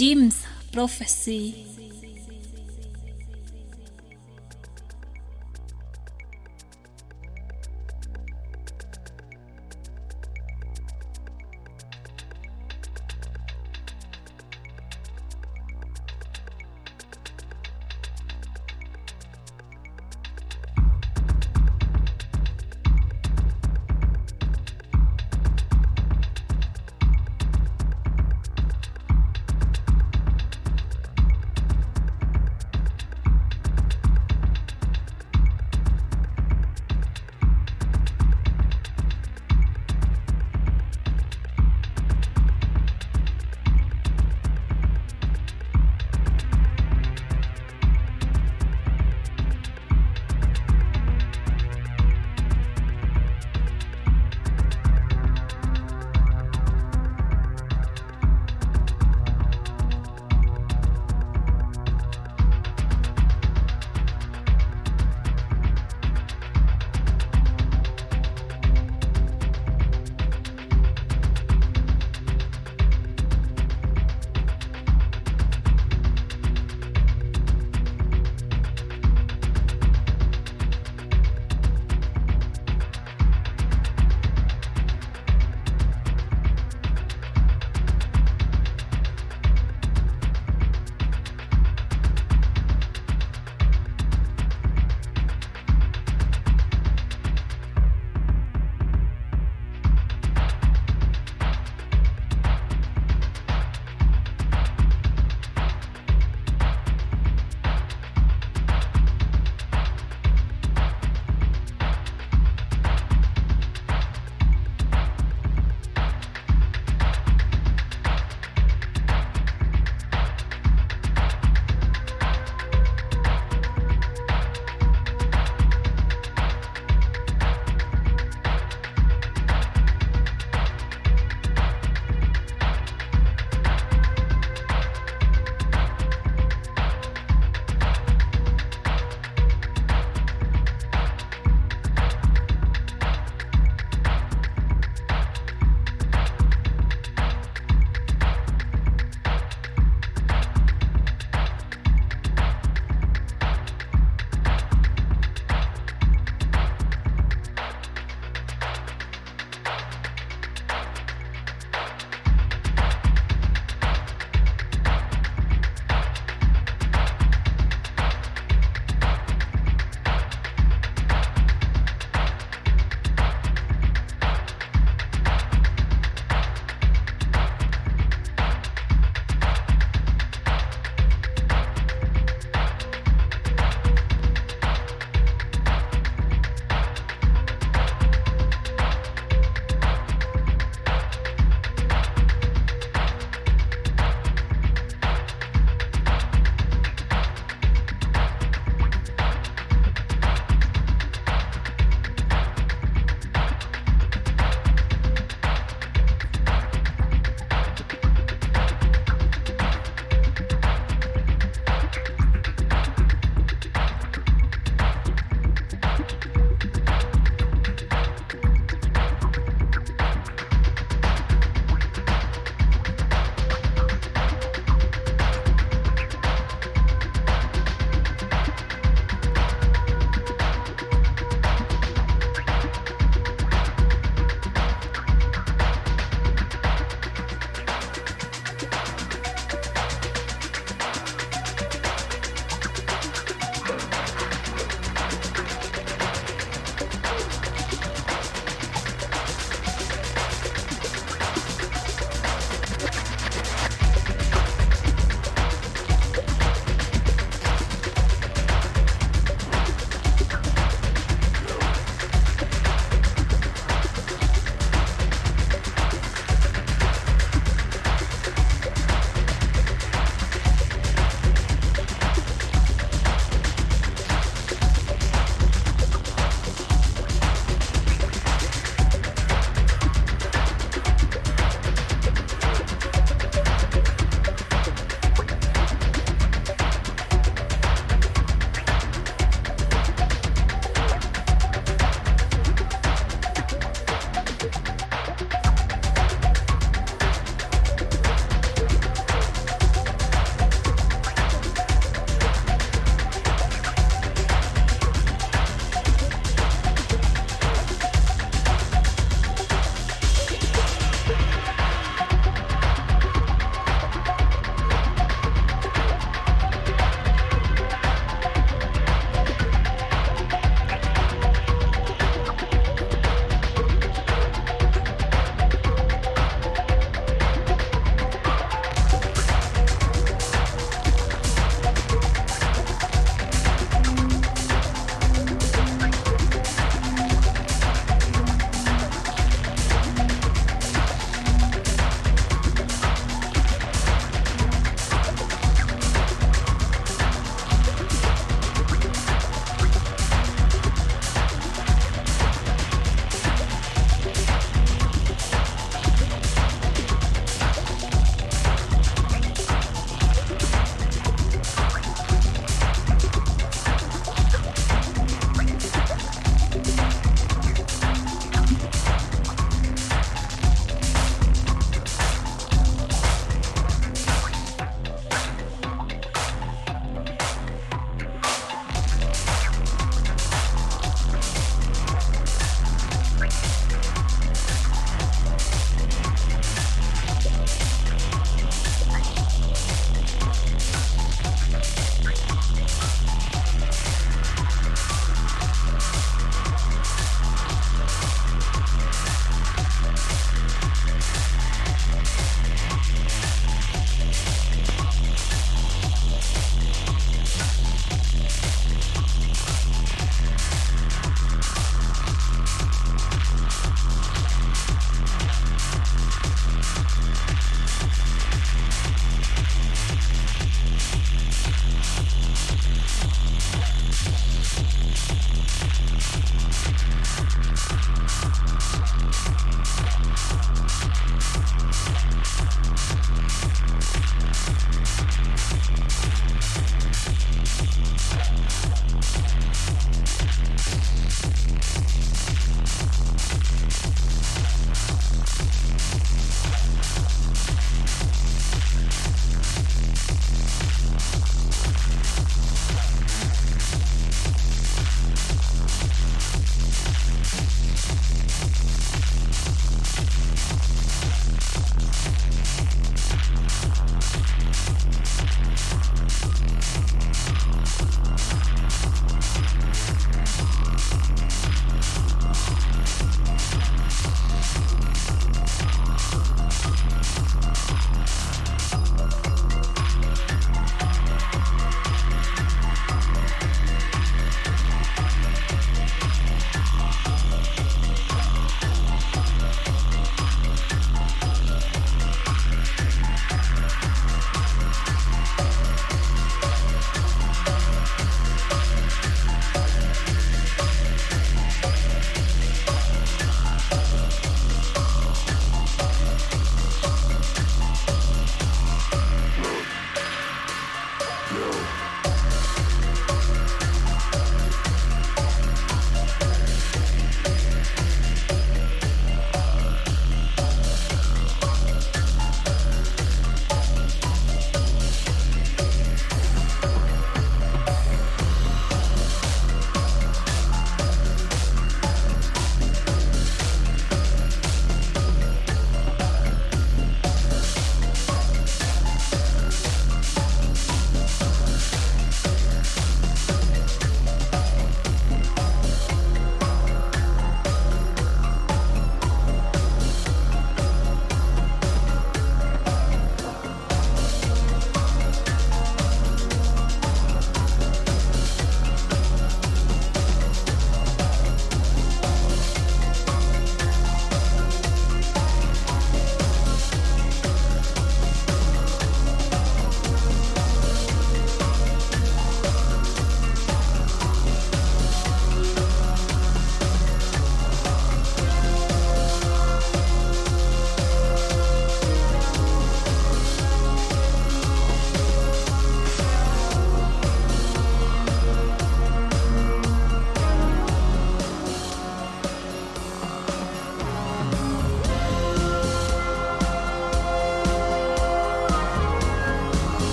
Jim's prophecy.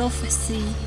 Prophecy.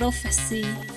Prophecy.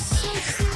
so cool.